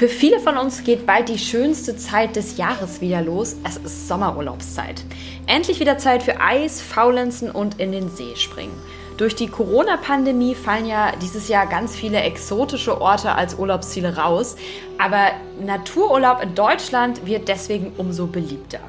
Für viele von uns geht bald die schönste Zeit des Jahres wieder los. Es ist Sommerurlaubszeit. Endlich wieder Zeit für Eis, Faulenzen und in den See springen. Durch die Corona-Pandemie fallen ja dieses Jahr ganz viele exotische Orte als Urlaubsziele raus. Aber Natururlaub in Deutschland wird deswegen umso beliebter.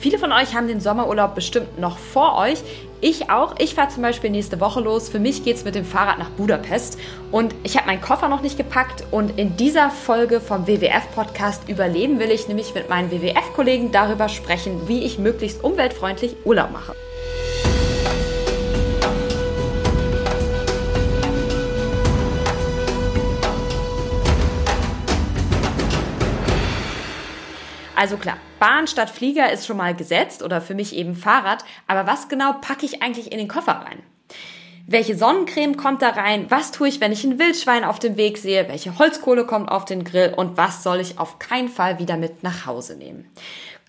Viele von euch haben den Sommerurlaub bestimmt noch vor euch. Ich auch. Ich fahre zum Beispiel nächste Woche los. Für mich geht es mit dem Fahrrad nach Budapest. Und ich habe meinen Koffer noch nicht gepackt. Und in dieser Folge vom WWF-Podcast Überleben will ich nämlich mit meinen WWF-Kollegen darüber sprechen, wie ich möglichst umweltfreundlich Urlaub mache. Also klar, Bahn statt Flieger ist schon mal gesetzt oder für mich eben Fahrrad. Aber was genau packe ich eigentlich in den Koffer rein? Welche Sonnencreme kommt da rein? Was tue ich, wenn ich ein Wildschwein auf dem Weg sehe? Welche Holzkohle kommt auf den Grill? Und was soll ich auf keinen Fall wieder mit nach Hause nehmen?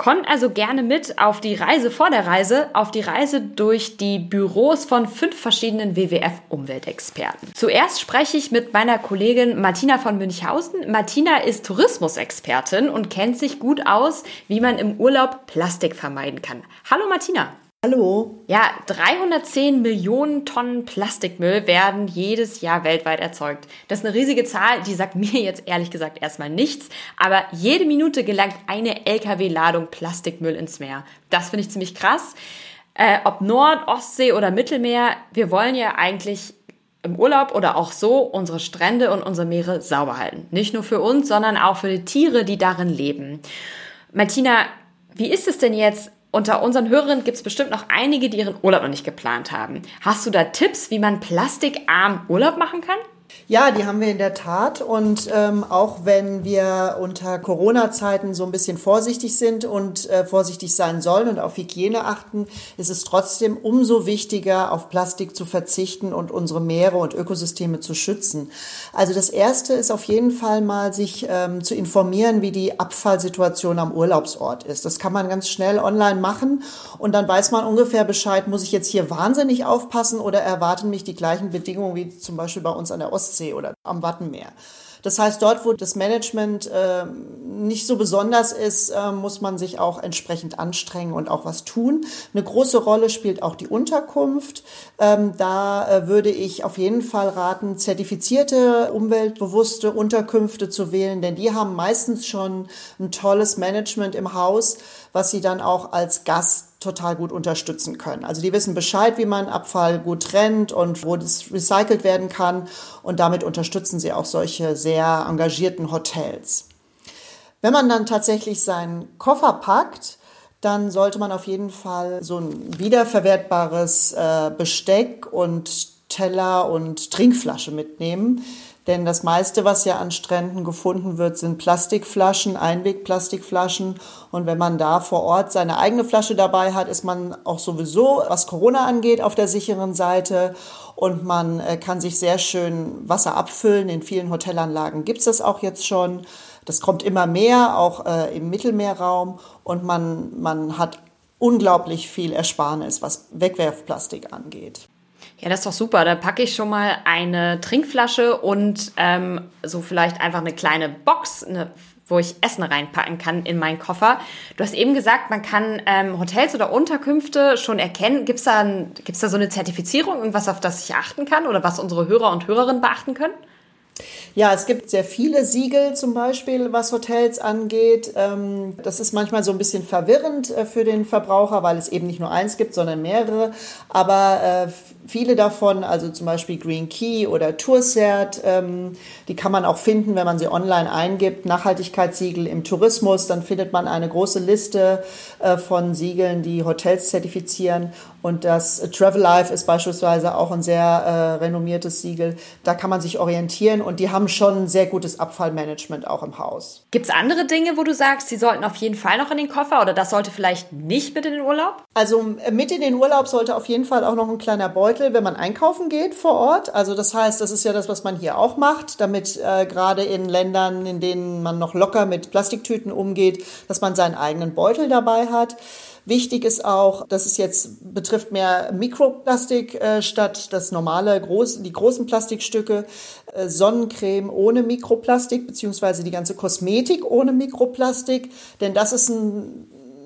Kommt also gerne mit auf die Reise vor der Reise, auf die Reise durch die Büros von fünf verschiedenen WWF-Umweltexperten. Zuerst spreche ich mit meiner Kollegin Martina von Münchhausen. Martina ist Tourismusexpertin und kennt sich gut aus, wie man im Urlaub Plastik vermeiden kann. Hallo Martina. Hallo. Ja, 310 Millionen Tonnen Plastikmüll werden jedes Jahr weltweit erzeugt. Das ist eine riesige Zahl, die sagt mir jetzt ehrlich gesagt erstmal nichts, aber jede Minute gelangt eine Lkw-Ladung Plastikmüll ins Meer. Das finde ich ziemlich krass. Äh, ob Nord, Ostsee oder Mittelmeer, wir wollen ja eigentlich im Urlaub oder auch so unsere Strände und unsere Meere sauber halten. Nicht nur für uns, sondern auch für die Tiere, die darin leben. Martina, wie ist es denn jetzt? Unter unseren Hörern gibt es bestimmt noch einige, die ihren Urlaub noch nicht geplant haben. Hast du da Tipps, wie man plastikarm Urlaub machen kann? Ja, die haben wir in der Tat. Und ähm, auch wenn wir unter Corona-Zeiten so ein bisschen vorsichtig sind und äh, vorsichtig sein sollen und auf Hygiene achten, ist es trotzdem umso wichtiger, auf Plastik zu verzichten und unsere Meere und Ökosysteme zu schützen. Also das Erste ist auf jeden Fall mal, sich ähm, zu informieren, wie die Abfallsituation am Urlaubsort ist. Das kann man ganz schnell online machen und dann weiß man ungefähr Bescheid, muss ich jetzt hier wahnsinnig aufpassen oder erwarten mich die gleichen Bedingungen wie zum Beispiel bei uns an der Ostsee Ostsee oder am Wattenmeer. Das heißt, dort, wo das Management äh, nicht so besonders ist, äh, muss man sich auch entsprechend anstrengen und auch was tun. Eine große Rolle spielt auch die Unterkunft. Ähm, da äh, würde ich auf jeden Fall raten, zertifizierte, umweltbewusste Unterkünfte zu wählen, denn die haben meistens schon ein tolles Management im Haus, was sie dann auch als Gast total gut unterstützen können. Also die wissen Bescheid, wie man Abfall gut trennt und wo das recycelt werden kann. Und damit unterstützen sie auch solche sehr engagierten Hotels. Wenn man dann tatsächlich seinen Koffer packt, dann sollte man auf jeden Fall so ein wiederverwertbares äh, Besteck und Teller und Trinkflasche mitnehmen. Denn das meiste, was ja an Stränden gefunden wird, sind Plastikflaschen, Einwegplastikflaschen. Und wenn man da vor Ort seine eigene Flasche dabei hat, ist man auch sowieso, was Corona angeht, auf der sicheren Seite. Und man äh, kann sich sehr schön Wasser abfüllen. In vielen Hotelanlagen gibt's das auch jetzt schon. Das kommt immer mehr, auch äh, im Mittelmeerraum. Und man, man hat unglaublich viel Ersparnis, was Wegwerfplastik angeht. Ja, das ist doch super. Da packe ich schon mal eine Trinkflasche und ähm, so vielleicht einfach eine kleine Box, eine, wo ich Essen reinpacken kann in meinen Koffer. Du hast eben gesagt, man kann ähm, Hotels oder Unterkünfte schon erkennen. Gibt es da, gibt's da so eine Zertifizierung, irgendwas, auf das ich achten kann oder was unsere Hörer und Hörerinnen beachten können? Ja, es gibt sehr viele Siegel zum Beispiel, was Hotels angeht. Ähm, das ist manchmal so ein bisschen verwirrend äh, für den Verbraucher, weil es eben nicht nur eins gibt, sondern mehrere. Aber äh, viele davon, also zum Beispiel Green Key oder Tourcert, ähm, die kann man auch finden, wenn man sie online eingibt. Nachhaltigkeitssiegel im Tourismus, dann findet man eine große Liste äh, von Siegeln, die Hotels zertifizieren. Und das Travel Life ist beispielsweise auch ein sehr äh, renommiertes Siegel. Da kann man sich orientieren und die haben schon ein sehr gutes Abfallmanagement auch im Haus. Gibt es andere Dinge, wo du sagst, sie sollten auf jeden Fall noch in den Koffer oder das sollte vielleicht nicht mit in den Urlaub? Also äh, mit in den Urlaub sollte auf jeden Fall auch noch ein kleiner Beutel, wenn man einkaufen geht vor Ort. Also das heißt, das ist ja das, was man hier auch macht, damit äh, gerade in Ländern, in denen man noch locker mit Plastiktüten umgeht, dass man seinen eigenen Beutel dabei hat. Wichtig ist auch, dass es jetzt betrifft mehr Mikroplastik äh, statt das normale, groß, die großen Plastikstücke. Äh, Sonnencreme ohne Mikroplastik, beziehungsweise die ganze Kosmetik ohne Mikroplastik. Denn das ist eine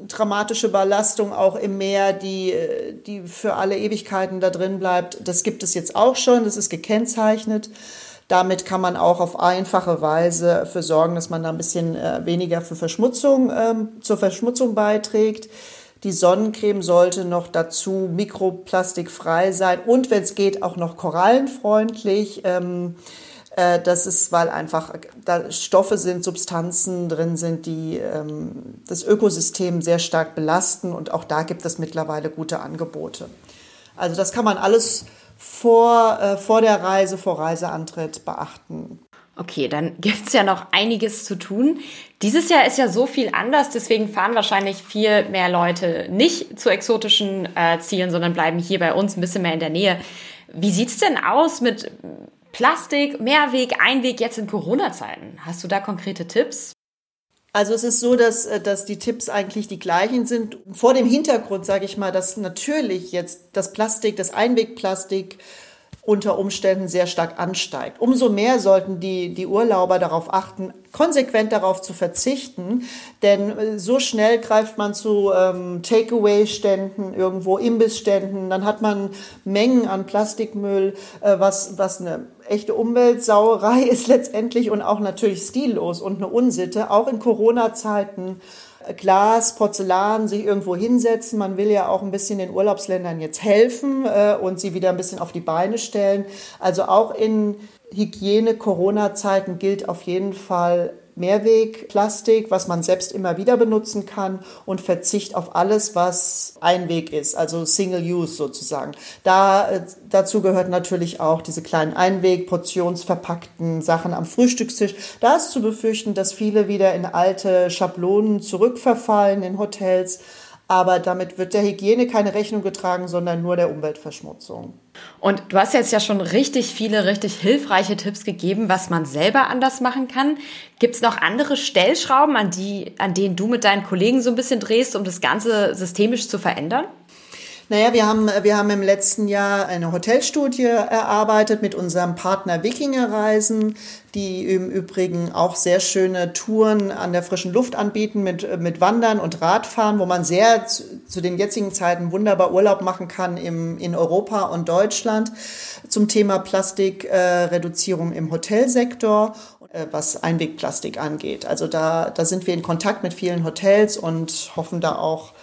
dramatische Belastung auch im Meer, die, äh, die für alle Ewigkeiten da drin bleibt. Das gibt es jetzt auch schon, das ist gekennzeichnet. Damit kann man auch auf einfache Weise dafür sorgen, dass man da ein bisschen äh, weniger für Verschmutzung, ähm, zur Verschmutzung beiträgt. Die Sonnencreme sollte noch dazu mikroplastikfrei sein und wenn es geht auch noch korallenfreundlich. Ähm, äh, das ist, weil einfach da Stoffe sind, Substanzen drin sind, die ähm, das Ökosystem sehr stark belasten und auch da gibt es mittlerweile gute Angebote. Also das kann man alles vor, äh, vor der Reise, vor Reiseantritt beachten. Okay, dann gibt es ja noch einiges zu tun. Dieses Jahr ist ja so viel anders, deswegen fahren wahrscheinlich viel mehr Leute nicht zu exotischen äh, Zielen, sondern bleiben hier bei uns ein bisschen mehr in der Nähe. Wie sieht es denn aus mit Plastik, Mehrweg, Einweg jetzt in Corona-Zeiten? Hast du da konkrete Tipps? Also es ist so, dass, äh, dass die Tipps eigentlich die gleichen sind. Vor dem Hintergrund, sage ich mal, dass natürlich jetzt das Plastik, das Einwegplastik unter Umständen sehr stark ansteigt. Umso mehr sollten die, die Urlauber darauf achten, konsequent darauf zu verzichten, denn äh, so schnell greift man zu ähm, Takeaway-Ständen, irgendwo Imbissständen, dann hat man Mengen an Plastikmüll, äh, was, was eine echte Umweltsauerei ist letztendlich und auch natürlich stillos und eine Unsitte, auch in Corona-Zeiten Glas, Porzellan sich irgendwo hinsetzen. Man will ja auch ein bisschen den Urlaubsländern jetzt helfen äh, und sie wieder ein bisschen auf die Beine stellen. Also auch in Hygiene-Corona-Zeiten gilt auf jeden Fall Mehrwegplastik, was man selbst immer wieder benutzen kann und Verzicht auf alles, was Einweg ist, also Single Use sozusagen. Da, äh, dazu gehört natürlich auch diese kleinen Einweg, portionsverpackten Sachen am Frühstückstisch. Da ist zu befürchten, dass viele wieder in alte Schablonen zurückverfallen in Hotels aber damit wird der Hygiene keine Rechnung getragen, sondern nur der Umweltverschmutzung. Und du hast jetzt ja schon richtig viele, richtig hilfreiche Tipps gegeben, was man selber anders machen kann. Gibt es noch andere Stellschrauben, an, die, an denen du mit deinen Kollegen so ein bisschen drehst, um das Ganze systemisch zu verändern? Naja, wir haben, wir haben im letzten Jahr eine Hotelstudie erarbeitet mit unserem Partner Wikingerreisen, die im Übrigen auch sehr schöne Touren an der frischen Luft anbieten mit, mit Wandern und Radfahren, wo man sehr zu, zu den jetzigen Zeiten wunderbar Urlaub machen kann im, in Europa und Deutschland zum Thema Plastikreduzierung äh, im Hotelsektor äh, was Einwegplastik angeht. Also da, da sind wir in Kontakt mit vielen Hotels und hoffen da auch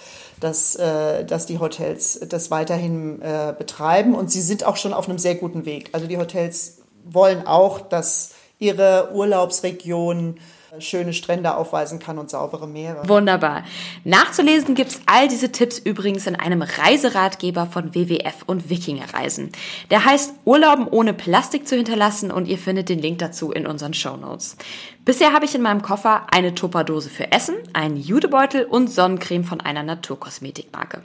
dass, äh, dass die Hotels das weiterhin äh, betreiben. Und sie sind auch schon auf einem sehr guten Weg. Also die Hotels wollen auch, dass ihre Urlaubsregion schöne Strände aufweisen kann und saubere Meere. Wunderbar. Nachzulesen gibt's all diese Tipps übrigens in einem Reiseratgeber von WWF und Wikingerreisen. Der heißt Urlauben ohne Plastik zu hinterlassen und ihr findet den Link dazu in unseren Show Notes. Bisher habe ich in meinem Koffer eine Tupperdose für Essen, einen Judebeutel und Sonnencreme von einer Naturkosmetikmarke.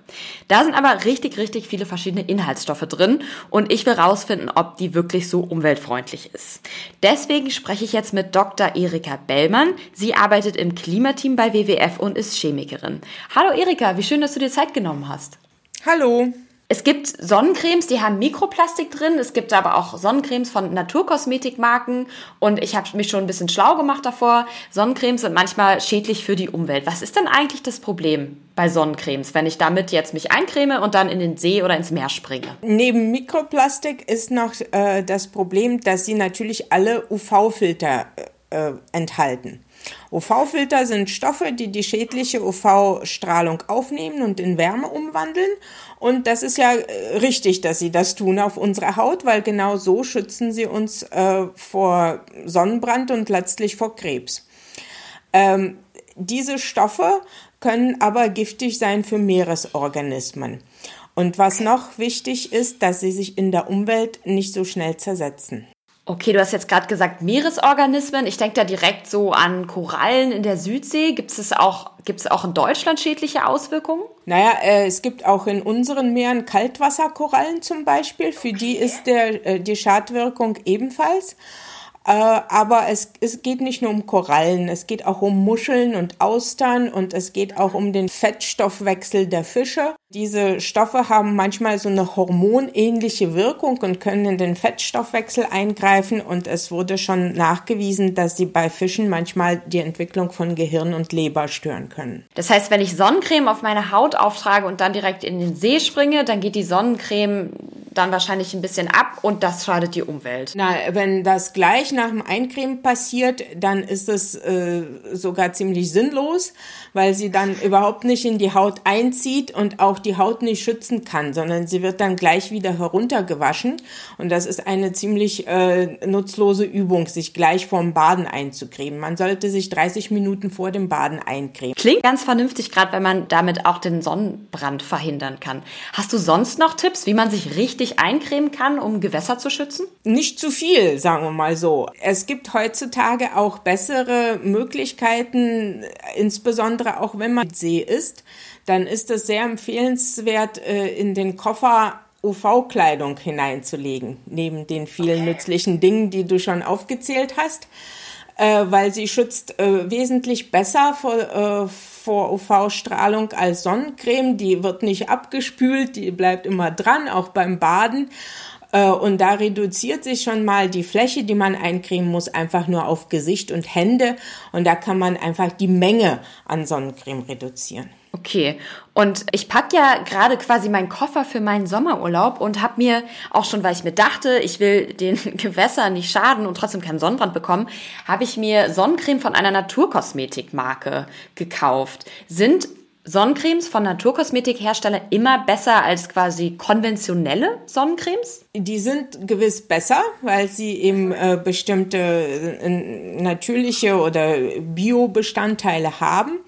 Da sind aber richtig, richtig viele verschiedene Inhaltsstoffe drin und ich will rausfinden, ob die wirklich so umweltfreundlich ist. Deswegen spreche ich jetzt mit Dr. Erika Bellmann. Sie arbeitet im Klimateam bei WWF und ist Chemikerin. Hallo Erika, wie schön, dass du dir Zeit genommen hast. Hallo. Es gibt Sonnencremes, die haben Mikroplastik drin. Es gibt aber auch Sonnencremes von Naturkosmetikmarken. Und ich habe mich schon ein bisschen schlau gemacht davor. Sonnencremes sind manchmal schädlich für die Umwelt. Was ist denn eigentlich das Problem bei Sonnencremes, wenn ich damit jetzt mich eincreme und dann in den See oder ins Meer springe? Neben Mikroplastik ist noch äh, das Problem, dass sie natürlich alle UV-Filter äh, enthalten. UV-Filter sind Stoffe, die die schädliche UV-Strahlung aufnehmen und in Wärme umwandeln. Und das ist ja äh, richtig, dass sie das tun auf unserer Haut, weil genau so schützen sie uns äh, vor Sonnenbrand und letztlich vor Krebs. Ähm, diese Stoffe können aber giftig sein für Meeresorganismen. Und was noch wichtig ist, dass sie sich in der Umwelt nicht so schnell zersetzen. Okay, du hast jetzt gerade gesagt Meeresorganismen. Ich denke da direkt so an Korallen in der Südsee. Gibt es auch, gibt es auch in Deutschland schädliche Auswirkungen? Naja, äh, es gibt auch in unseren Meeren Kaltwasserkorallen zum Beispiel. Für die ist der, äh, die Schadwirkung ebenfalls. Äh, aber es, es geht nicht nur um Korallen, es geht auch um Muscheln und Austern und es geht auch um den Fettstoffwechsel der Fische. Diese Stoffe haben manchmal so eine hormonähnliche Wirkung und können in den Fettstoffwechsel eingreifen und es wurde schon nachgewiesen, dass sie bei Fischen manchmal die Entwicklung von Gehirn und Leber stören können. Das heißt, wenn ich Sonnencreme auf meine Haut auftrage und dann direkt in den See springe, dann geht die Sonnencreme dann wahrscheinlich ein bisschen ab und das schadet die Umwelt. Na, wenn das gleich nach dem Eincremen passiert, dann ist es äh, sogar ziemlich sinnlos, weil sie dann überhaupt nicht in die Haut einzieht und auch die Haut nicht schützen kann, sondern sie wird dann gleich wieder heruntergewaschen und das ist eine ziemlich äh, nutzlose Übung, sich gleich vorm Baden einzucremen. Man sollte sich 30 Minuten vor dem Baden eincremen. Klingt ganz vernünftig, gerade wenn man damit auch den Sonnenbrand verhindern kann. Hast du sonst noch Tipps, wie man sich richtig richtig eincremen kann, um Gewässer zu schützen? Nicht zu viel, sagen wir mal so. Es gibt heutzutage auch bessere Möglichkeiten, insbesondere auch wenn man See ist, dann ist es sehr empfehlenswert, äh, in den Koffer UV-Kleidung hineinzulegen, neben den vielen nützlichen Dingen, die du schon aufgezählt hast, äh, weil sie schützt äh, wesentlich besser vor, vor UV-Strahlung als Sonnencreme. Die wird nicht abgespült, die bleibt immer dran, auch beim Baden. Und da reduziert sich schon mal die Fläche, die man eincremen muss, einfach nur auf Gesicht und Hände. Und da kann man einfach die Menge an Sonnencreme reduzieren. Okay, und ich packe ja gerade quasi meinen Koffer für meinen Sommerurlaub und habe mir auch schon, weil ich mir dachte, ich will den Gewässern nicht schaden und trotzdem keinen Sonnenbrand bekommen, habe ich mir Sonnencreme von einer Naturkosmetikmarke gekauft. Sind Sonnencremes von Naturkosmetikhersteller immer besser als quasi konventionelle Sonnencremes? Die sind gewiss besser, weil sie eben äh, bestimmte äh, natürliche oder Bio-Bestandteile haben.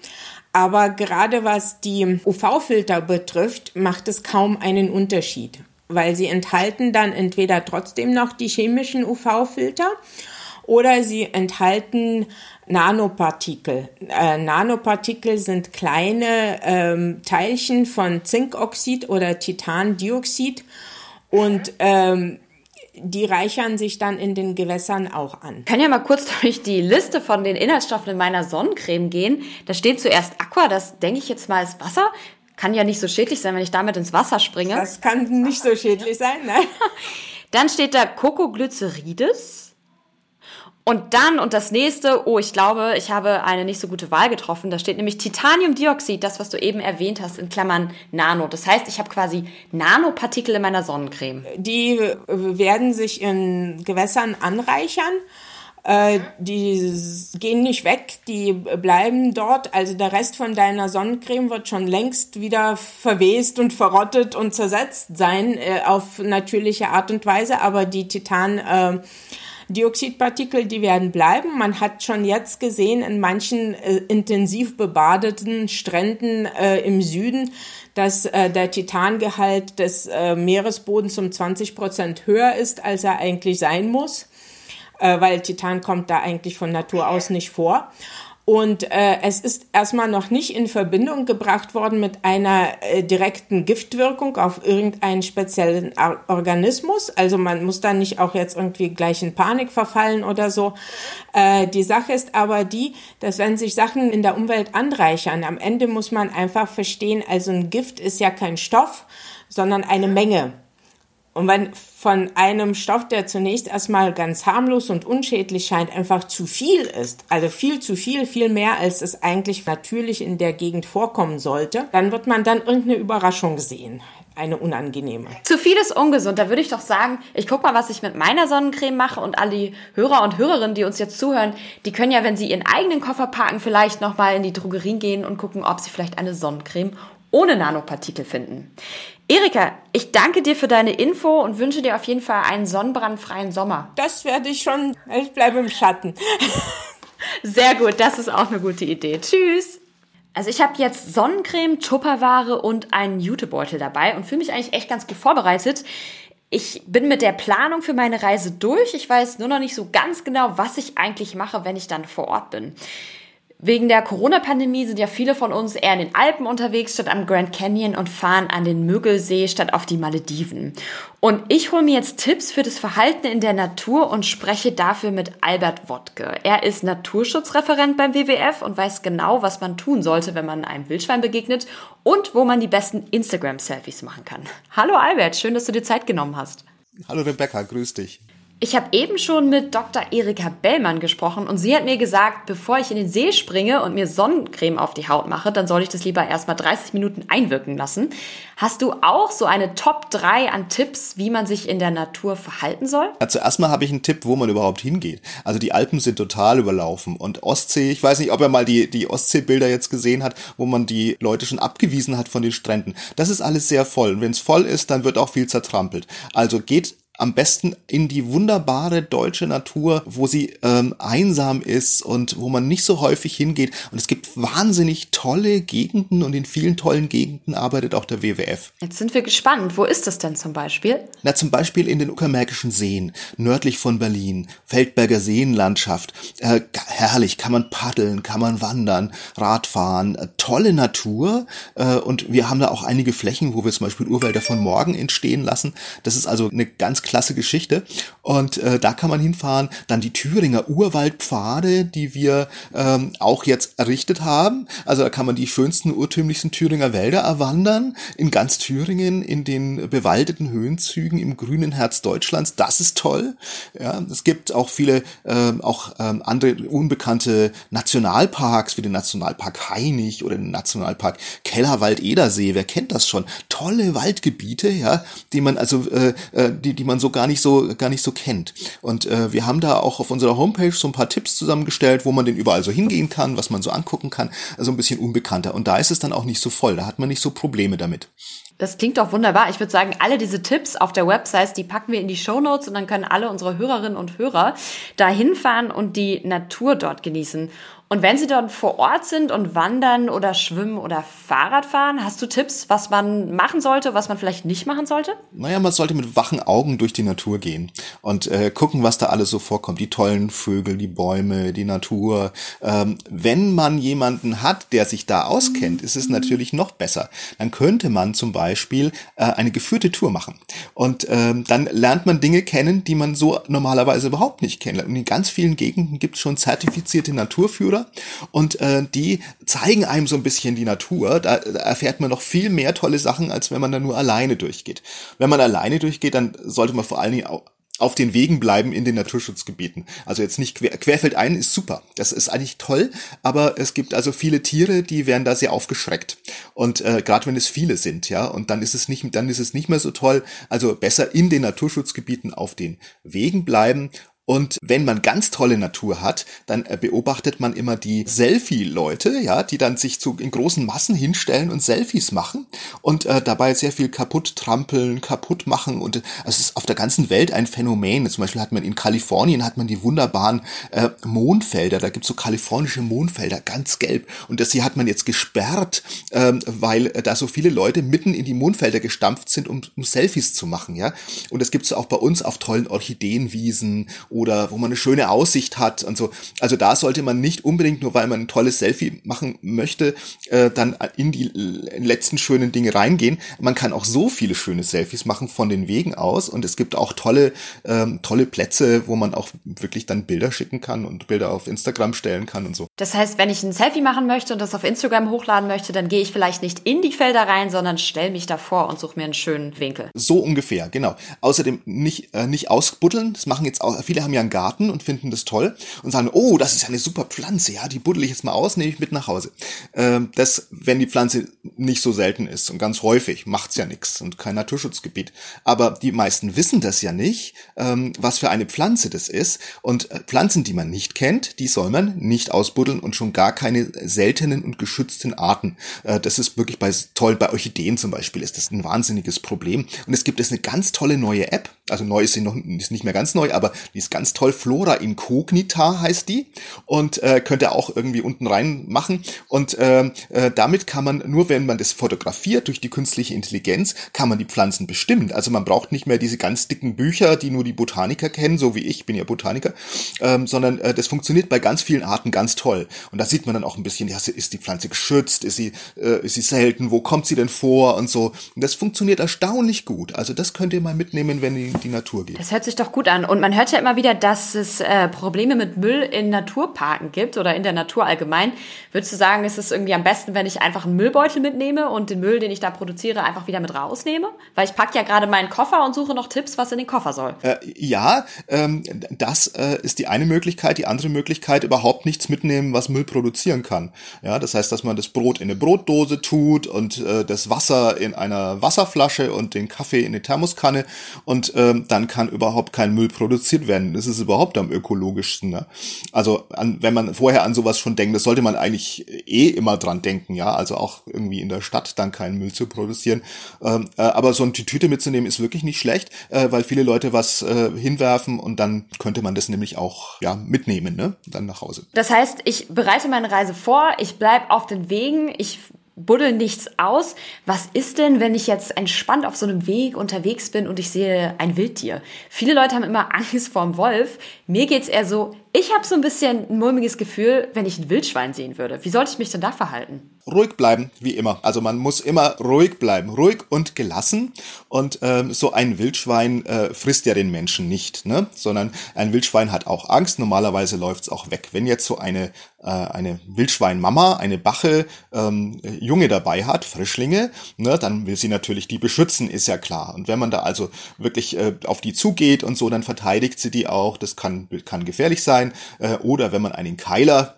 Aber gerade was die UV-Filter betrifft, macht es kaum einen Unterschied, weil sie enthalten dann entweder trotzdem noch die chemischen UV-Filter oder sie enthalten Nanopartikel. Äh, Nanopartikel sind kleine ähm, Teilchen von Zinkoxid oder Titandioxid und ähm, die reichern sich dann in den Gewässern auch an. Ich kann ja mal kurz durch die Liste von den Inhaltsstoffen in meiner Sonnencreme gehen. Da steht zuerst Aqua, das denke ich jetzt mal ist Wasser. Kann ja nicht so schädlich sein, wenn ich damit ins Wasser springe. Das kann nicht so schädlich sein, nein. Dann steht da Cocoglycerides. Und dann, und das nächste, oh, ich glaube, ich habe eine nicht so gute Wahl getroffen. Da steht nämlich Titaniumdioxid, das, was du eben erwähnt hast, in Klammern Nano. Das heißt, ich habe quasi Nanopartikel in meiner Sonnencreme. Die äh, werden sich in Gewässern anreichern. Äh, die gehen nicht weg, die bleiben dort. Also der Rest von deiner Sonnencreme wird schon längst wieder verwest und verrottet und zersetzt sein äh, auf natürliche Art und Weise. Aber die Titan Dioxidpartikel, die werden bleiben. Man hat schon jetzt gesehen in manchen äh, intensiv bebadeten Stränden äh, im Süden, dass äh, der Titangehalt des äh, Meeresbodens um 20 Prozent höher ist, als er eigentlich sein muss, äh, weil Titan kommt da eigentlich von Natur aus nicht vor. Und äh, es ist erstmal noch nicht in Verbindung gebracht worden mit einer äh, direkten Giftwirkung auf irgendeinen speziellen Organismus. Also man muss da nicht auch jetzt irgendwie gleich in Panik verfallen oder so. Äh, die Sache ist aber die, dass wenn sich Sachen in der Umwelt anreichern, am Ende muss man einfach verstehen, also ein Gift ist ja kein Stoff, sondern eine Menge. Und wenn von einem Stoff, der zunächst erstmal ganz harmlos und unschädlich scheint, einfach zu viel ist, also viel zu viel, viel mehr, als es eigentlich natürlich in der Gegend vorkommen sollte, dann wird man dann irgendeine Überraschung sehen. Eine unangenehme. Zu viel ist ungesund. Da würde ich doch sagen, ich gucke mal, was ich mit meiner Sonnencreme mache und alle Hörer und Hörerinnen, die uns jetzt zuhören, die können ja, wenn sie ihren eigenen Koffer parken, vielleicht nochmal in die Drogerien gehen und gucken, ob sie vielleicht eine Sonnencreme ohne Nanopartikel finden. Erika, ich danke dir für deine Info und wünsche dir auf jeden Fall einen sonnenbrandfreien Sommer. Das werde ich schon. Ich bleibe im Schatten. Sehr gut, das ist auch eine gute Idee. Tschüss. Also ich habe jetzt Sonnencreme, Tupperware und einen Jutebeutel dabei und fühle mich eigentlich echt ganz gut vorbereitet. Ich bin mit der Planung für meine Reise durch. Ich weiß nur noch nicht so ganz genau, was ich eigentlich mache, wenn ich dann vor Ort bin. Wegen der Corona-Pandemie sind ja viele von uns eher in den Alpen unterwegs statt am Grand Canyon und fahren an den Müggelsee statt auf die Malediven. Und ich hole mir jetzt Tipps für das Verhalten in der Natur und spreche dafür mit Albert Wodke. Er ist Naturschutzreferent beim WWF und weiß genau, was man tun sollte, wenn man einem Wildschwein begegnet und wo man die besten Instagram-Selfies machen kann. Hallo Albert, schön, dass du dir Zeit genommen hast. Hallo Rebecca, grüß dich. Ich habe eben schon mit Dr. Erika Bellmann gesprochen und sie hat mir gesagt, bevor ich in den See springe und mir Sonnencreme auf die Haut mache, dann soll ich das lieber erstmal 30 Minuten einwirken lassen. Hast du auch so eine Top 3 an Tipps, wie man sich in der Natur verhalten soll? Ja, zuerst mal habe ich einen Tipp, wo man überhaupt hingeht. Also die Alpen sind total überlaufen und Ostsee, ich weiß nicht, ob er mal die, die Ostseebilder jetzt gesehen hat, wo man die Leute schon abgewiesen hat von den Stränden. Das ist alles sehr voll. Und wenn es voll ist, dann wird auch viel zertrampelt. Also geht am besten in die wunderbare deutsche Natur, wo sie ähm, einsam ist und wo man nicht so häufig hingeht. Und es gibt wahnsinnig tolle Gegenden und in vielen tollen Gegenden arbeitet auch der WWF. Jetzt sind wir gespannt. Wo ist das denn zum Beispiel? Na, zum Beispiel in den Uckermärkischen Seen, nördlich von Berlin, Feldberger Seenlandschaft. Äh, herrlich, kann man paddeln, kann man wandern, Radfahren, äh, tolle Natur. Äh, und wir haben da auch einige Flächen, wo wir zum Beispiel Urwälder von morgen entstehen lassen. Das ist also eine ganz klasse Geschichte. Und äh, da kann man hinfahren. Dann die Thüringer Urwaldpfade, die wir ähm, auch jetzt errichtet haben. Also da kann man die schönsten, urtümlichsten Thüringer Wälder erwandern. In ganz Thüringen, in den bewaldeten Höhenzügen im grünen Herz Deutschlands. Das ist toll. Ja, es gibt auch viele, ähm, auch ähm, andere unbekannte Nationalparks, wie den Nationalpark Hainich oder den Nationalpark Kellerwald-Edersee. Wer kennt das schon? Tolle Waldgebiete, ja, die man also, äh, äh die, die man so gar nicht so gar nicht so kennt. Und äh, wir haben da auch auf unserer Homepage so ein paar Tipps zusammengestellt, wo man denn überall so hingehen kann, was man so angucken kann, also ein bisschen unbekannter. Und da ist es dann auch nicht so voll, da hat man nicht so Probleme damit. Das klingt doch wunderbar. Ich würde sagen, alle diese Tipps auf der Website, die packen wir in die Show Notes und dann können alle unsere Hörerinnen und Hörer da hinfahren und die Natur dort genießen. Und wenn Sie dort vor Ort sind und wandern oder schwimmen oder Fahrrad fahren, hast du Tipps, was man machen sollte, was man vielleicht nicht machen sollte? Naja, man sollte mit wachen Augen durch die Natur gehen und äh, gucken, was da alles so vorkommt. Die tollen Vögel, die Bäume, die Natur. Ähm, wenn man jemanden hat, der sich da auskennt, ist es natürlich noch besser. Dann könnte man zum Beispiel äh, eine geführte Tour machen. Und ähm, dann lernt man Dinge kennen, die man so normalerweise überhaupt nicht kennt. Und in ganz vielen Gegenden gibt es schon zertifizierte Naturführer und äh, die zeigen einem so ein bisschen die Natur. Da, da erfährt man noch viel mehr tolle Sachen, als wenn man da nur alleine durchgeht. Wenn man alleine durchgeht, dann sollte man vor allen Dingen auch auf den Wegen bleiben in den Naturschutzgebieten. Also jetzt nicht quer, querfeldein ist super. Das ist eigentlich toll, aber es gibt also viele Tiere, die werden da sehr aufgeschreckt. Und äh, gerade wenn es viele sind, ja, und dann ist es nicht, dann ist es nicht mehr so toll. Also besser in den Naturschutzgebieten auf den Wegen bleiben und wenn man ganz tolle Natur hat, dann äh, beobachtet man immer die Selfie-Leute, ja, die dann sich zu, in großen Massen hinstellen und Selfies machen und äh, dabei sehr viel kaputt trampeln, kaputt machen. Und äh, es ist auf der ganzen Welt ein Phänomen. Zum Beispiel hat man in Kalifornien hat man die wunderbaren äh, Mondfelder. Da gibt's so kalifornische Mondfelder, ganz gelb. Und das hier hat man jetzt gesperrt, ähm, weil äh, da so viele Leute mitten in die Mondfelder gestampft sind, um, um Selfies zu machen, ja. Und das gibt's auch bei uns auf tollen Orchideenwiesen wo man eine schöne Aussicht hat und so. Also da sollte man nicht unbedingt nur, weil man ein tolles Selfie machen möchte, äh, dann in die letzten schönen Dinge reingehen. Man kann auch so viele schöne Selfies machen von den Wegen aus und es gibt auch tolle, ähm, tolle Plätze, wo man auch wirklich dann Bilder schicken kann und Bilder auf Instagram stellen kann und so. Das heißt, wenn ich ein Selfie machen möchte und das auf Instagram hochladen möchte, dann gehe ich vielleicht nicht in die Felder rein, sondern stelle mich davor und suche mir einen schönen Winkel. So ungefähr, genau. Außerdem nicht, äh, nicht ausbuddeln. Das machen jetzt auch, viele haben haben ja einen Garten und finden das toll und sagen, oh, das ist ja eine super Pflanze, ja, die buddel ich jetzt mal aus, nehme ich mit nach Hause. Ähm, das, wenn die Pflanze nicht so selten ist und ganz häufig, macht's ja nichts und kein Naturschutzgebiet. Aber die meisten wissen das ja nicht, ähm, was für eine Pflanze das ist. Und äh, Pflanzen, die man nicht kennt, die soll man nicht ausbuddeln und schon gar keine seltenen und geschützten Arten. Äh, das ist wirklich bei toll, bei Orchideen zum Beispiel ist das ein wahnsinniges Problem. Und es gibt jetzt eine ganz tolle neue App, also neu ist sie noch ist nicht mehr ganz neu, aber die ist ganz toll. Flora Incognita heißt die und äh, könnt ihr auch irgendwie unten rein machen. Und äh, äh, damit kann man, nur wenn man das fotografiert durch die künstliche Intelligenz, kann man die Pflanzen bestimmen. Also man braucht nicht mehr diese ganz dicken Bücher, die nur die Botaniker kennen, so wie ich, bin ja Botaniker, ähm, sondern äh, das funktioniert bei ganz vielen Arten ganz toll. Und da sieht man dann auch ein bisschen, ja, ist die Pflanze geschützt, ist sie, äh, ist sie selten, wo kommt sie denn vor und so. Und das funktioniert erstaunlich gut. Also das könnt ihr mal mitnehmen, wenn ihr die Natur geht. Das hört sich doch gut an. Und man hört ja immer wieder, dass es äh, Probleme mit Müll in Naturparken gibt oder in der Natur allgemein. Würdest du sagen, ist es irgendwie am besten, wenn ich einfach einen Müllbeutel mitnehme und den Müll, den ich da produziere, einfach wieder mit rausnehme? Weil ich packe ja gerade meinen Koffer und suche noch Tipps, was in den Koffer soll. Äh, ja, ähm, das äh, ist die eine Möglichkeit. Die andere Möglichkeit, überhaupt nichts mitnehmen, was Müll produzieren kann. Ja, das heißt, dass man das Brot in eine Brotdose tut und äh, das Wasser in einer Wasserflasche und den Kaffee in eine Thermoskanne und ähm, dann kann überhaupt kein Müll produziert werden. Das ist überhaupt am ökologischsten. Ne? Also an, wenn man vorher an sowas schon denkt, das sollte man eigentlich eh immer dran denken, ja, also auch irgendwie in der Stadt dann keinen Müll zu produzieren. Ähm, äh, aber so eine Tüte mitzunehmen ist wirklich nicht schlecht, äh, weil viele Leute was äh, hinwerfen und dann könnte man das nämlich auch ja mitnehmen, ne, dann nach Hause. Das heißt, ich bereite meine Reise vor, ich bleib auf den Wegen, ich buddel nichts aus. Was ist denn, wenn ich jetzt entspannt auf so einem Weg unterwegs bin und ich sehe ein Wildtier? Viele Leute haben immer Angst vorm Wolf. Mir geht's eher so, ich habe so ein bisschen ein mulmiges Gefühl, wenn ich ein Wildschwein sehen würde. Wie sollte ich mich denn da verhalten? Ruhig bleiben, wie immer. Also man muss immer ruhig bleiben, ruhig und gelassen. Und ähm, so ein Wildschwein äh, frisst ja den Menschen nicht, ne? sondern ein Wildschwein hat auch Angst. Normalerweise läuft's auch weg. Wenn jetzt so eine äh, eine Wildschweinmama, eine Bache ähm, Junge dabei hat, Frischlinge, ne, dann will sie natürlich die beschützen, ist ja klar. Und wenn man da also wirklich äh, auf die zugeht und so, dann verteidigt sie die auch. Das kann kann gefährlich sein sein. Äh, oder wenn man einen Keiler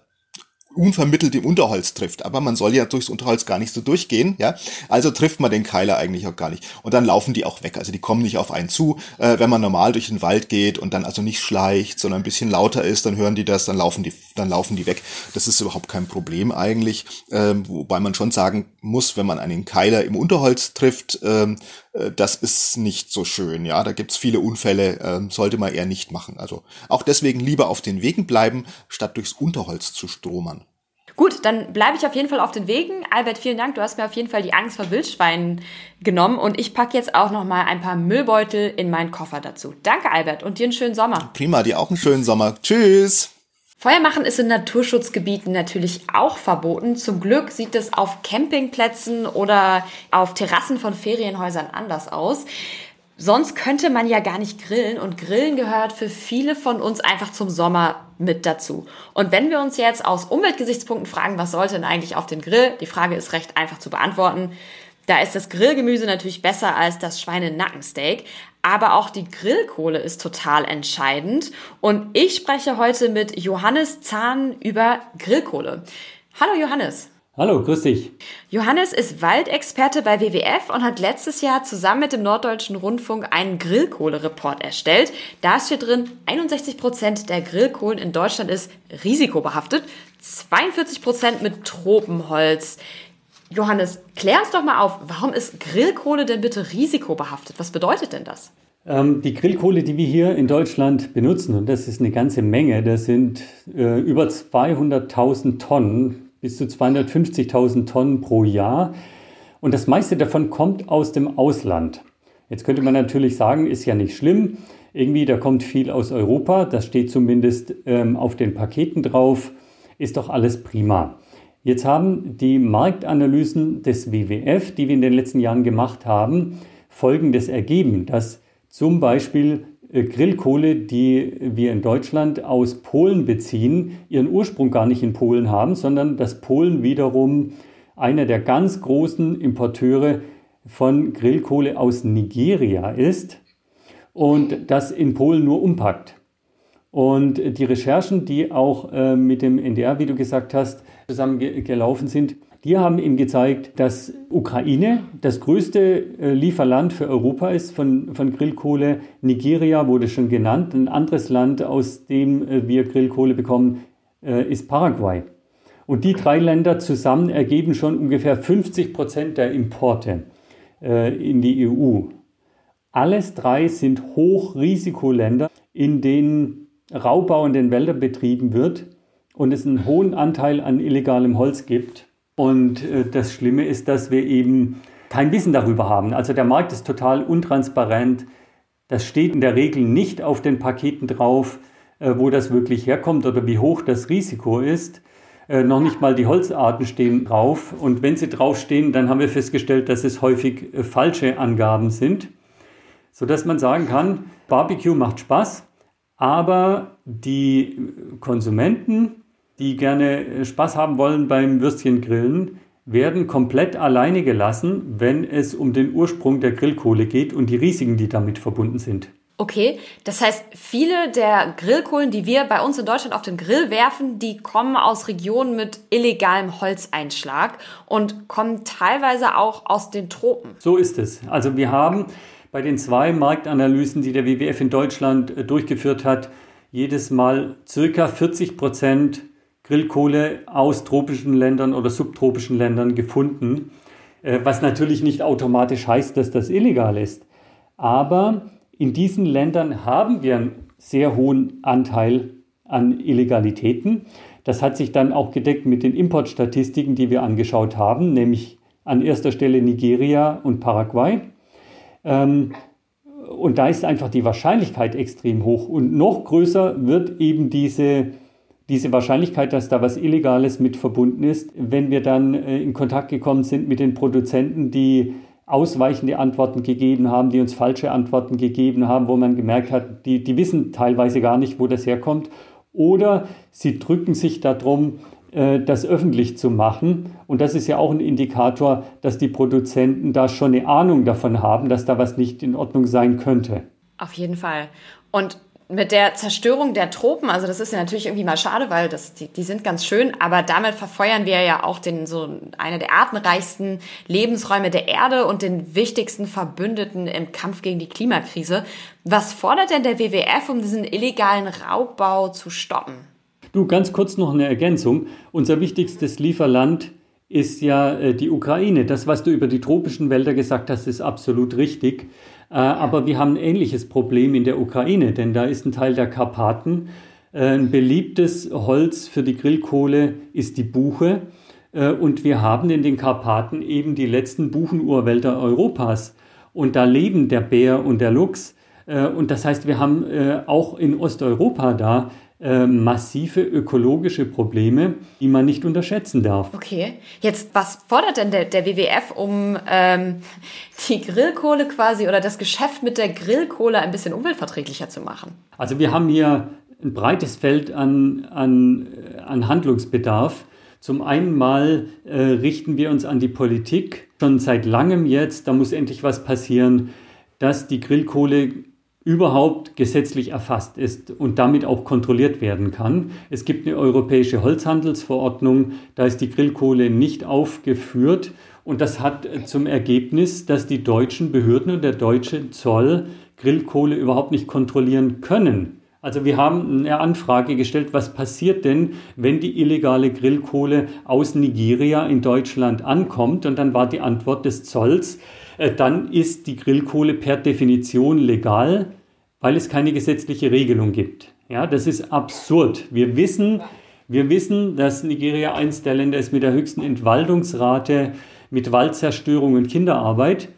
unvermittelt im Unterholz trifft. Aber man soll ja durchs Unterholz gar nicht so durchgehen, ja. Also trifft man den Keiler eigentlich auch gar nicht. Und dann laufen die auch weg. Also die kommen nicht auf einen zu. Äh, wenn man normal durch den Wald geht und dann also nicht schleicht, sondern ein bisschen lauter ist, dann hören die das, dann laufen die, dann laufen die weg. Das ist überhaupt kein Problem eigentlich. Ähm, wobei man schon sagen muss, wenn man einen Keiler im Unterholz trifft, ähm, äh, das ist nicht so schön, ja. Da gibt's viele Unfälle, ähm, sollte man eher nicht machen. Also auch deswegen lieber auf den Wegen bleiben, statt durchs Unterholz zu stromern. Gut, dann bleibe ich auf jeden Fall auf den Wegen. Albert, vielen Dank. Du hast mir auf jeden Fall die Angst vor Wildschweinen genommen und ich packe jetzt auch noch mal ein paar Müllbeutel in meinen Koffer dazu. Danke, Albert, und dir einen schönen Sommer. Prima, dir auch einen schönen Sommer. Tschüss. Feuer machen ist in Naturschutzgebieten natürlich auch verboten. Zum Glück sieht es auf Campingplätzen oder auf Terrassen von Ferienhäusern anders aus. Sonst könnte man ja gar nicht grillen und Grillen gehört für viele von uns einfach zum Sommer mit dazu. Und wenn wir uns jetzt aus Umweltgesichtspunkten fragen, was sollte denn eigentlich auf den Grill? Die Frage ist recht einfach zu beantworten. Da ist das Grillgemüse natürlich besser als das Schweinenackensteak, aber auch die Grillkohle ist total entscheidend. Und ich spreche heute mit Johannes Zahn über Grillkohle. Hallo Johannes. Hallo, grüß dich. Johannes ist Waldexperte bei WWF und hat letztes Jahr zusammen mit dem Norddeutschen Rundfunk einen Grillkohle-Report erstellt. Da steht drin, 61 Prozent der Grillkohlen in Deutschland ist risikobehaftet, 42 Prozent mit Tropenholz. Johannes, klär uns doch mal auf, warum ist Grillkohle denn bitte risikobehaftet? Was bedeutet denn das? Ähm, die Grillkohle, die wir hier in Deutschland benutzen, und das ist eine ganze Menge, das sind äh, über 200.000 Tonnen bis zu 250.000 Tonnen pro Jahr. Und das meiste davon kommt aus dem Ausland. Jetzt könnte man natürlich sagen, ist ja nicht schlimm. Irgendwie, da kommt viel aus Europa. Das steht zumindest ähm, auf den Paketen drauf. Ist doch alles prima. Jetzt haben die Marktanalysen des WWF, die wir in den letzten Jahren gemacht haben, Folgendes ergeben, dass zum Beispiel äh, Grillkohle, die wir in Deutschland aus Polen beziehen, ihren Ursprung gar nicht in Polen haben, sondern dass Polen wiederum einer der ganz großen Importeure von Grillkohle aus Nigeria ist und das in Polen nur umpackt. Und die Recherchen, die auch äh, mit dem NDR, wie du gesagt hast, zusammengelaufen sind, die haben ihm gezeigt, dass Ukraine das größte äh, Lieferland für Europa ist von, von Grillkohle. Nigeria wurde schon genannt. Ein anderes Land, aus dem äh, wir Grillkohle bekommen, äh, ist Paraguay. Und die drei Länder zusammen ergeben schon ungefähr 50 Prozent der Importe in die EU. Alles drei sind Hochrisikoländer, in denen Raubbau in den Wäldern betrieben wird und es einen hohen Anteil an illegalem Holz gibt. Und äh, das Schlimme ist, dass wir eben kein Wissen darüber haben. Also der Markt ist total untransparent. Das steht in der Regel nicht auf den Paketen drauf, äh, wo das wirklich herkommt oder wie hoch das Risiko ist. Äh, noch nicht mal die Holzarten stehen drauf. Und wenn sie draufstehen, dann haben wir festgestellt, dass es häufig falsche Angaben sind, sodass man sagen kann, Barbecue macht Spaß, aber die Konsumenten die gerne äh, Spaß haben wollen beim Würstchengrillen, werden komplett alleine gelassen, wenn es um den Ursprung der Grillkohle geht und die Risiken, die damit verbunden sind. Okay, das heißt, viele der Grillkohlen, die wir bei uns in Deutschland auf den Grill werfen, die kommen aus Regionen mit illegalem Holzeinschlag und kommen teilweise auch aus den Tropen. So ist es. Also wir haben bei den zwei Marktanalysen, die der WWF in Deutschland äh, durchgeführt hat, jedes Mal circa 40 Prozent Grillkohle aus tropischen Ländern oder subtropischen Ländern gefunden, äh, was natürlich nicht automatisch heißt, dass das illegal ist. Aber in diesen Ländern haben wir einen sehr hohen Anteil an Illegalitäten. Das hat sich dann auch gedeckt mit den Importstatistiken, die wir angeschaut haben, nämlich an erster Stelle Nigeria und Paraguay. Ähm, und da ist einfach die Wahrscheinlichkeit extrem hoch. Und noch größer wird eben diese diese Wahrscheinlichkeit, dass da was Illegales mit verbunden ist, wenn wir dann äh, in Kontakt gekommen sind mit den Produzenten, die ausweichende Antworten gegeben haben, die uns falsche Antworten gegeben haben, wo man gemerkt hat, die, die wissen teilweise gar nicht, wo das herkommt. Oder sie drücken sich darum, äh, das öffentlich zu machen. Und das ist ja auch ein Indikator, dass die Produzenten da schon eine Ahnung davon haben, dass da was nicht in Ordnung sein könnte. Auf jeden Fall. Und mit der Zerstörung der Tropen, also das ist ja natürlich irgendwie mal schade, weil das, die, die sind ganz schön, aber damit verfeuern wir ja auch den, so eine der artenreichsten Lebensräume der Erde und den wichtigsten Verbündeten im Kampf gegen die Klimakrise. Was fordert denn der WWF, um diesen illegalen Raubbau zu stoppen? Du, ganz kurz noch eine Ergänzung. Unser wichtigstes Lieferland ist ja äh, die Ukraine. Das, was du über die tropischen Wälder gesagt hast, ist absolut richtig. Äh, aber wir haben ein ähnliches Problem in der Ukraine, denn da ist ein Teil der Karpaten. Äh, ein beliebtes Holz für die Grillkohle ist die Buche. Äh, und wir haben in den Karpaten eben die letzten Buchenurwälder Europas. Und da leben der Bär und der Luchs. Und das heißt, wir haben auch in Osteuropa da äh, massive ökologische Probleme, die man nicht unterschätzen darf. Okay, jetzt was fordert denn der, der WWF, um ähm, die Grillkohle quasi oder das Geschäft mit der Grillkohle ein bisschen umweltverträglicher zu machen? Also wir haben hier ein breites Feld an, an, an Handlungsbedarf. Zum einen mal äh, richten wir uns an die Politik schon seit langem jetzt, da muss endlich was passieren, dass die Grillkohle überhaupt gesetzlich erfasst ist und damit auch kontrolliert werden kann. Es gibt eine europäische Holzhandelsverordnung, da ist die Grillkohle nicht aufgeführt und das hat zum Ergebnis, dass die deutschen Behörden und der deutsche Zoll Grillkohle überhaupt nicht kontrollieren können. Also wir haben eine Anfrage gestellt, was passiert denn, wenn die illegale Grillkohle aus Nigeria in Deutschland ankommt? Und dann war die Antwort des Zolls, dann ist die Grillkohle per Definition legal, weil es keine gesetzliche Regelung gibt. Ja, das ist absurd. Wir wissen, wir wissen, dass Nigeria eines der Länder ist mit der höchsten Entwaldungsrate, mit Waldzerstörung und Kinderarbeit.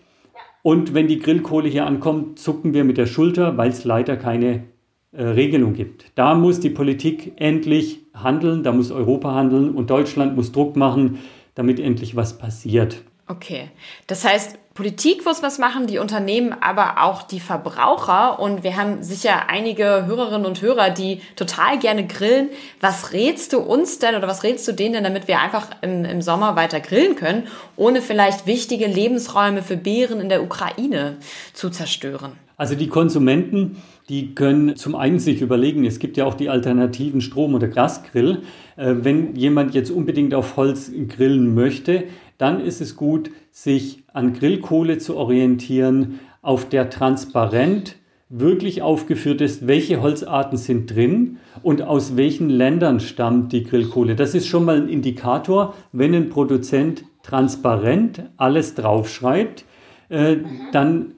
Und wenn die Grillkohle hier ankommt, zucken wir mit der Schulter, weil es leider keine äh, Regelung gibt. Da muss die Politik endlich handeln, da muss Europa handeln und Deutschland muss Druck machen, damit endlich was passiert. Okay, das heißt, Politik muss was machen, die Unternehmen, aber auch die Verbraucher. Und wir haben sicher einige Hörerinnen und Hörer, die total gerne grillen. Was rätst du uns denn oder was rätst du denen denn, damit wir einfach im, im Sommer weiter grillen können, ohne vielleicht wichtige Lebensräume für Bären in der Ukraine zu zerstören? Also die Konsumenten, die können zum einen sich überlegen, es gibt ja auch die alternativen Strom- oder Gasgrill. Äh, wenn jemand jetzt unbedingt auf Holz grillen möchte, dann ist es gut, sich an Grillkohle zu orientieren, auf der transparent wirklich aufgeführt ist, welche Holzarten sind drin und aus welchen Ländern stammt die Grillkohle. Das ist schon mal ein Indikator, wenn ein Produzent transparent alles draufschreibt, äh, dann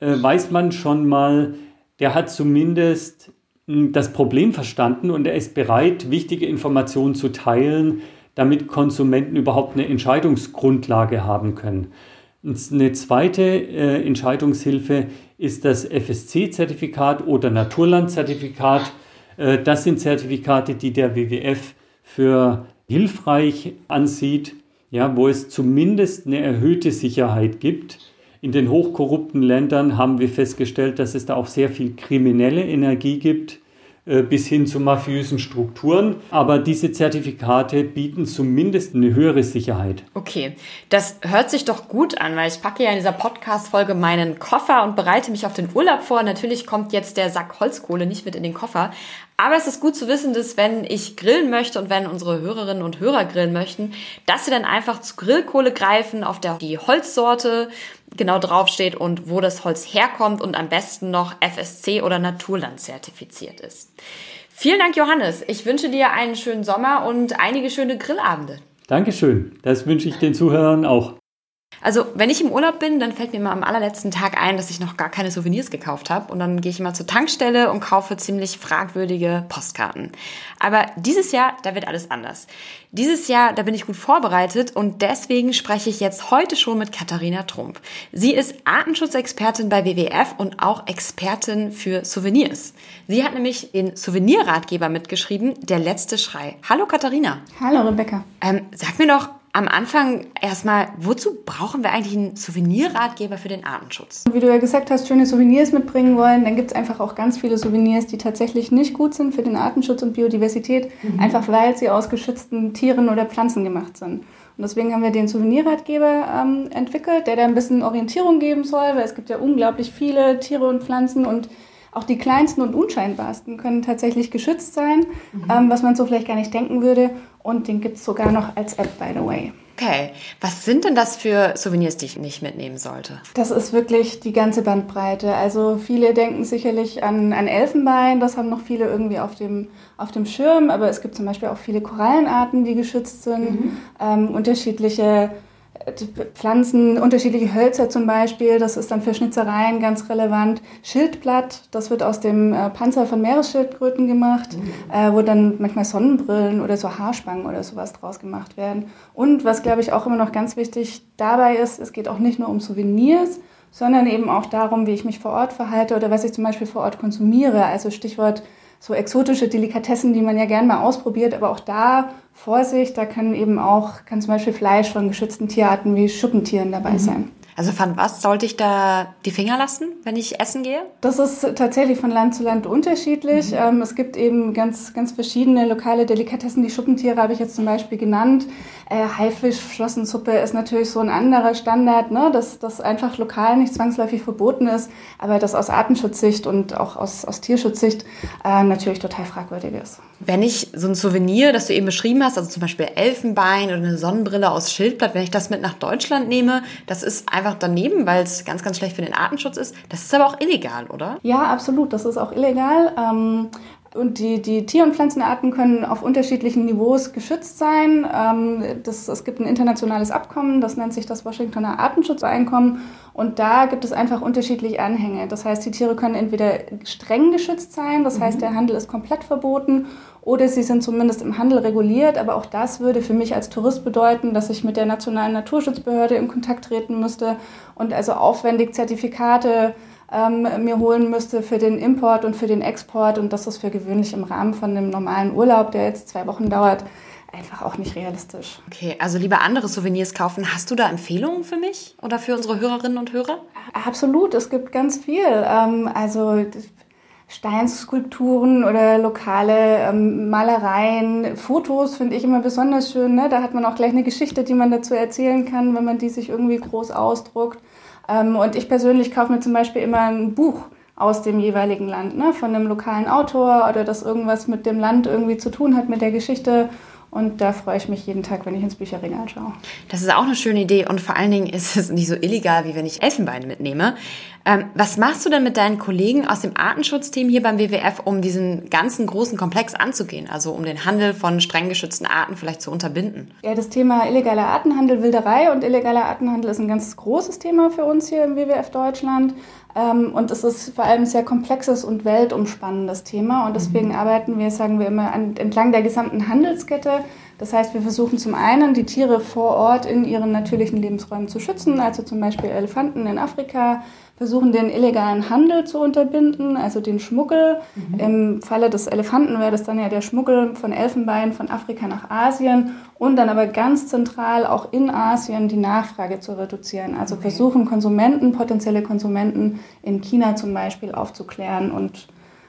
äh, weiß man schon mal, der hat zumindest hm, das Problem verstanden und er ist bereit, wichtige Informationen zu teilen, damit Konsumenten überhaupt eine Entscheidungsgrundlage haben können. Eine zweite äh, Entscheidungshilfe ist das FSC-Zertifikat oder Naturland-Zertifikat. Äh, das sind Zertifikate, die der WWF für hilfreich ansieht, ja, wo es zumindest eine erhöhte Sicherheit gibt. In den hochkorrupten Ländern haben wir festgestellt, dass es da auch sehr viel kriminelle Energie gibt bis hin zu mafiösen Strukturen. Aber diese Zertifikate bieten zumindest eine höhere Sicherheit. Okay, das hört sich doch gut an, weil ich packe ja in dieser Podcast-Folge meinen Koffer und bereite mich auf den Urlaub vor. Natürlich kommt jetzt der Sack Holzkohle nicht mit in den Koffer. Aber es ist gut zu wissen, dass wenn ich grillen möchte und wenn unsere Hörerinnen und Hörer grillen möchten, dass sie dann einfach zu Grillkohle greifen, auf der die Holzsorte genau draufsteht und wo das Holz herkommt und am besten noch FSC oder Naturland zertifiziert ist. Vielen Dank, Johannes. Ich wünsche dir einen schönen Sommer und einige schöne Grillabende. Dankeschön. Das wünsche ich den Zuhörern auch. Also, wenn ich im Urlaub bin, dann fällt mir mal am allerletzten Tag ein, dass ich noch gar keine Souvenirs gekauft habe. Und dann gehe ich immer zur Tankstelle und kaufe ziemlich fragwürdige Postkarten. Aber dieses Jahr, da wird alles anders. Dieses Jahr, da bin ich gut vorbereitet und deswegen spreche ich jetzt heute schon mit Katharina Trump. Sie ist Artenschutzexpertin bei WWF und auch Expertin für Souvenirs. Sie hat nämlich den Souvenirratgeber mitgeschrieben, Der letzte Schrei. Hallo Katharina. Hallo Rebecca. Ähm, sag mir doch, am Anfang erstmal, wozu brauchen wir eigentlich einen Souvenirratgeber für den Artenschutz? Wie du ja gesagt hast, schöne Souvenirs mitbringen wollen, dann gibt es einfach auch ganz viele Souvenirs, die tatsächlich nicht gut sind für den Artenschutz und Biodiversität, mhm. einfach weil sie aus geschützten Tieren oder Pflanzen gemacht sind. Und deswegen haben wir den Souvenirratgeber ähm, entwickelt, der da ein bisschen Orientierung geben soll, weil es gibt ja unglaublich viele Tiere und Pflanzen und auch die kleinsten und unscheinbarsten können tatsächlich geschützt sein, mhm. ähm, was man so vielleicht gar nicht denken würde. Und den gibt es sogar noch als App, by the way. Okay, was sind denn das für Souvenirs, die ich nicht mitnehmen sollte? Das ist wirklich die ganze Bandbreite. Also viele denken sicherlich an, an Elfenbein, das haben noch viele irgendwie auf dem, auf dem Schirm, aber es gibt zum Beispiel auch viele Korallenarten, die geschützt sind, mhm. ähm, unterschiedliche Pflanzen, unterschiedliche Hölzer zum Beispiel, das ist dann für Schnitzereien ganz relevant. Schildblatt, das wird aus dem äh, Panzer von Meeresschildkröten gemacht, mhm. äh, wo dann manchmal Sonnenbrillen oder so Haarspangen oder sowas draus gemacht werden. Und was, glaube ich, auch immer noch ganz wichtig dabei ist, es geht auch nicht nur um Souvenirs, sondern eben auch darum, wie ich mich vor Ort verhalte oder was ich zum Beispiel vor Ort konsumiere. Also Stichwort so exotische Delikatessen, die man ja gern mal ausprobiert, aber auch da Vorsicht, da kann eben auch, kann zum Beispiel Fleisch von geschützten Tierarten wie Schuppentieren dabei mhm. sein. Also von was sollte ich da die Finger lassen, wenn ich essen gehe? Das ist tatsächlich von Land zu Land unterschiedlich. Mhm. Ähm, es gibt eben ganz, ganz verschiedene lokale Delikatessen. Die Schuppentiere habe ich jetzt zum Beispiel genannt. Äh, Haifischflossensuppe ist natürlich so ein anderer Standard, ne? dass das einfach lokal nicht zwangsläufig verboten ist, aber das aus Artenschutzsicht und auch aus, aus Tierschutzsicht äh, natürlich total fragwürdig ist. Wenn ich so ein Souvenir, das du eben beschrieben hast, also zum Beispiel Elfenbein oder eine Sonnenbrille aus Schildblatt, wenn ich das mit nach Deutschland nehme, das ist einfach daneben, weil es ganz, ganz schlecht für den Artenschutz ist. Das ist aber auch illegal, oder? Ja, absolut. Das ist auch illegal. Ähm, und die, die Tier- und Pflanzenarten können auf unterschiedlichen Niveaus geschützt sein. Ähm, das, es gibt ein internationales Abkommen, das nennt sich das Washingtoner Artenschutzeinkommen. Und da gibt es einfach unterschiedliche Anhänge. Das heißt, die Tiere können entweder streng geschützt sein, das heißt, mhm. der Handel ist komplett verboten, oder sie sind zumindest im Handel reguliert. Aber auch das würde für mich als Tourist bedeuten, dass ich mit der nationalen Naturschutzbehörde in Kontakt treten müsste und also aufwendig Zertifikate ähm, mir holen müsste für den Import und für den Export. Und das ist für gewöhnlich im Rahmen von einem normalen Urlaub, der jetzt zwei Wochen dauert, einfach auch nicht realistisch. Okay, also lieber andere Souvenirs kaufen. Hast du da Empfehlungen für mich oder für unsere Hörerinnen und Hörer? Absolut, es gibt ganz viel. Ähm, also Steinskulpturen oder lokale ähm, Malereien, Fotos finde ich immer besonders schön. Ne? Da hat man auch gleich eine Geschichte, die man dazu erzählen kann, wenn man die sich irgendwie groß ausdruckt. Ähm, und ich persönlich kaufe mir zum Beispiel immer ein Buch aus dem jeweiligen Land, ne? von einem lokalen Autor oder das irgendwas mit dem Land irgendwie zu tun hat, mit der Geschichte. Und da freue ich mich jeden Tag, wenn ich ins Bücherregal schaue. Das ist auch eine schöne Idee und vor allen Dingen ist es nicht so illegal, wie wenn ich Elfenbein mitnehme. Ähm, was machst du denn mit deinen Kollegen aus dem Artenschutzteam hier beim WWF, um diesen ganzen großen Komplex anzugehen? Also um den Handel von streng geschützten Arten vielleicht zu unterbinden? Ja, das Thema illegaler Artenhandel, Wilderei und illegaler Artenhandel ist ein ganz großes Thema für uns hier im WWF Deutschland. Ähm, und es ist vor allem ein sehr komplexes und weltumspannendes Thema. Und deswegen mhm. arbeiten wir, sagen wir immer, entlang der gesamten Handelskette. Das heißt, wir versuchen zum einen, die Tiere vor Ort in ihren natürlichen Lebensräumen zu schützen, also zum Beispiel Elefanten in Afrika, versuchen den illegalen Handel zu unterbinden, also den Schmuggel. Mhm. Im Falle des Elefanten wäre das dann ja der Schmuggel von Elfenbein von Afrika nach Asien und dann aber ganz zentral auch in Asien die Nachfrage zu reduzieren. Also okay. versuchen Konsumenten, potenzielle Konsumenten in China zum Beispiel aufzuklären und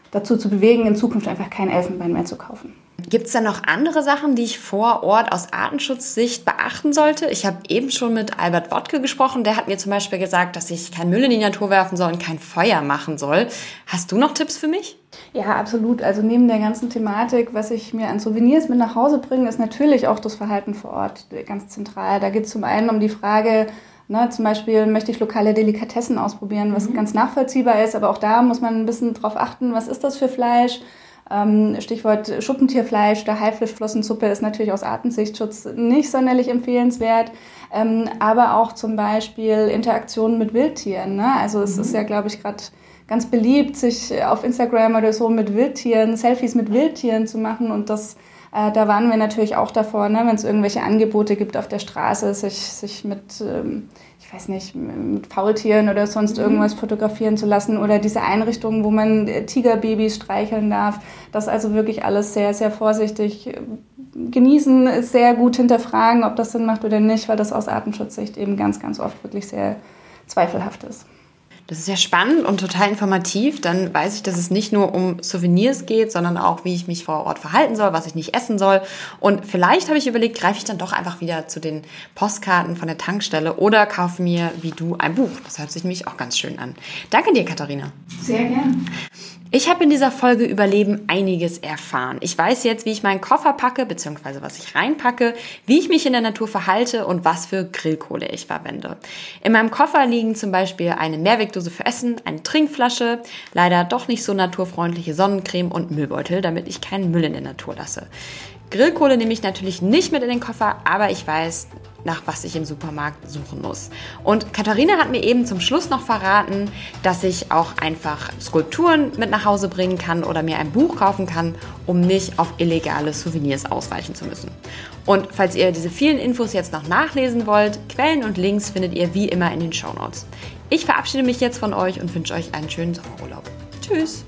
dazu zu bewegen, in Zukunft einfach kein Elfenbein mehr zu kaufen. Gibt es da noch andere Sachen, die ich vor Ort aus Artenschutzsicht beachten sollte? Ich habe eben schon mit Albert Wodke gesprochen. Der hat mir zum Beispiel gesagt, dass ich kein Müll in die Natur werfen soll und kein Feuer machen soll. Hast du noch Tipps für mich? Ja, absolut. Also neben der ganzen Thematik, was ich mir an Souvenirs mit nach Hause bringe, ist natürlich auch das Verhalten vor Ort ganz zentral. Da geht es zum einen um die Frage, Ne, zum Beispiel möchte ich lokale Delikatessen ausprobieren, was mhm. ganz nachvollziehbar ist, aber auch da muss man ein bisschen drauf achten, was ist das für Fleisch? Ähm, Stichwort Schuppentierfleisch, der Haifischflossensuppe ist natürlich aus Artensichtschutz nicht sonderlich empfehlenswert. Ähm, aber auch zum Beispiel Interaktionen mit Wildtieren. Ne? Also es mhm. ist ja, glaube ich, gerade ganz beliebt, sich auf Instagram oder so mit Wildtieren, Selfies mit Wildtieren zu machen und das äh, da waren wir natürlich auch davor, ne, wenn es irgendwelche Angebote gibt auf der Straße, sich, sich mit ähm, ich weiß nicht, mit Faultieren oder sonst mhm. irgendwas fotografieren zu lassen oder diese Einrichtungen, wo man Tigerbabys streicheln darf. Das also wirklich alles sehr, sehr vorsichtig äh, genießen, sehr gut hinterfragen, ob das Sinn macht oder nicht, weil das aus Artenschutzsicht eben ganz, ganz oft wirklich sehr zweifelhaft ist. Das ist ja spannend und total informativ. Dann weiß ich, dass es nicht nur um Souvenirs geht, sondern auch, wie ich mich vor Ort verhalten soll, was ich nicht essen soll. Und vielleicht habe ich überlegt, greife ich dann doch einfach wieder zu den Postkarten von der Tankstelle oder kaufe mir wie du ein Buch. Das hört sich nämlich auch ganz schön an. Danke dir, Katharina. Sehr gern. Ich habe in dieser Folge über Leben einiges erfahren. Ich weiß jetzt, wie ich meinen Koffer packe, beziehungsweise was ich reinpacke, wie ich mich in der Natur verhalte und was für Grillkohle ich verwende. In meinem Koffer liegen zum Beispiel eine Mehrwegdose für Essen, eine Trinkflasche, leider doch nicht so naturfreundliche Sonnencreme und Müllbeutel, damit ich keinen Müll in der Natur lasse. Grillkohle nehme ich natürlich nicht mit in den Koffer, aber ich weiß, nach was ich im Supermarkt suchen muss. Und Katharina hat mir eben zum Schluss noch verraten, dass ich auch einfach Skulpturen mit nach Hause bringen kann oder mir ein Buch kaufen kann, um nicht auf illegale Souvenirs ausweichen zu müssen. Und falls ihr diese vielen Infos jetzt noch nachlesen wollt, Quellen und Links findet ihr wie immer in den Show Notes. Ich verabschiede mich jetzt von euch und wünsche euch einen schönen Sommerurlaub. Tschüss!